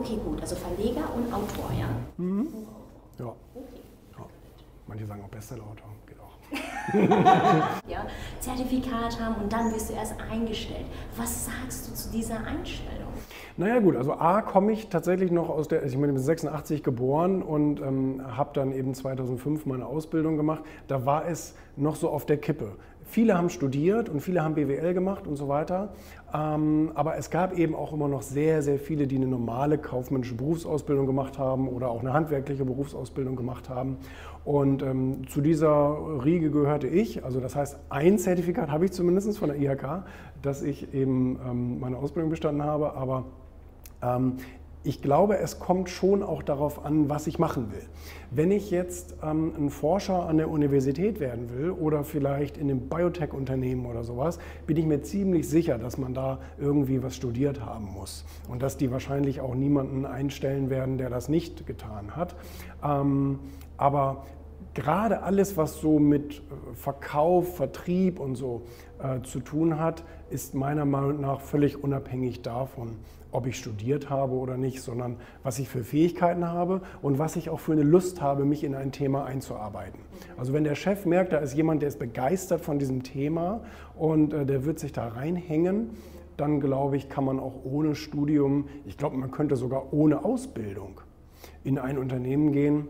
Okay, gut, also Verleger und Autor, ja? Mhm. Ja. Okay. ja. Manche sagen auch Bestsellerautor, geht auch. ja, Zertifikat haben und dann wirst du erst eingestellt. Was sagst du zu dieser Einstellung? Naja gut, also A komme ich tatsächlich noch aus der, also ich bin 86 geboren und ähm, habe dann eben 2005 meine Ausbildung gemacht. Da war es noch so auf der Kippe. Viele haben studiert und viele haben BWL gemacht und so weiter. Ähm, aber es gab eben auch immer noch sehr, sehr viele, die eine normale kaufmännische Berufsausbildung gemacht haben oder auch eine handwerkliche Berufsausbildung gemacht haben. Und ähm, zu dieser Riege gehörte ich. Also das heißt, ein Zertifikat habe ich zumindest von der IHK, dass ich eben ähm, meine Ausbildung bestanden habe. Aber ähm, ich glaube, es kommt schon auch darauf an, was ich machen will. Wenn ich jetzt ähm, ein Forscher an der Universität werden will oder vielleicht in einem Biotech-Unternehmen oder sowas, bin ich mir ziemlich sicher, dass man da irgendwie was studiert haben muss und dass die wahrscheinlich auch niemanden einstellen werden, der das nicht getan hat. Ähm, aber gerade alles, was so mit äh, Verkauf, Vertrieb und so äh, zu tun hat, ist meiner Meinung nach völlig unabhängig davon, ob ich studiert habe oder nicht, sondern was ich für Fähigkeiten habe und was ich auch für eine Lust habe, mich in ein Thema einzuarbeiten. Also wenn der Chef merkt, da ist jemand, der ist begeistert von diesem Thema und äh, der wird sich da reinhängen, dann glaube ich, kann man auch ohne Studium, ich glaube, man könnte sogar ohne Ausbildung in ein Unternehmen gehen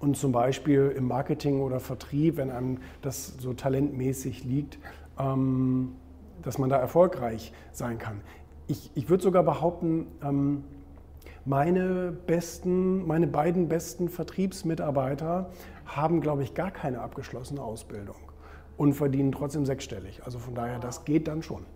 und zum Beispiel im Marketing oder Vertrieb, wenn einem das so talentmäßig liegt, ähm, dass man da erfolgreich sein kann ich, ich würde sogar behaupten, ähm, meine, besten, meine beiden besten Vertriebsmitarbeiter haben, glaube ich, gar keine abgeschlossene Ausbildung und verdienen trotzdem sechsstellig. Also von daher, das geht dann schon.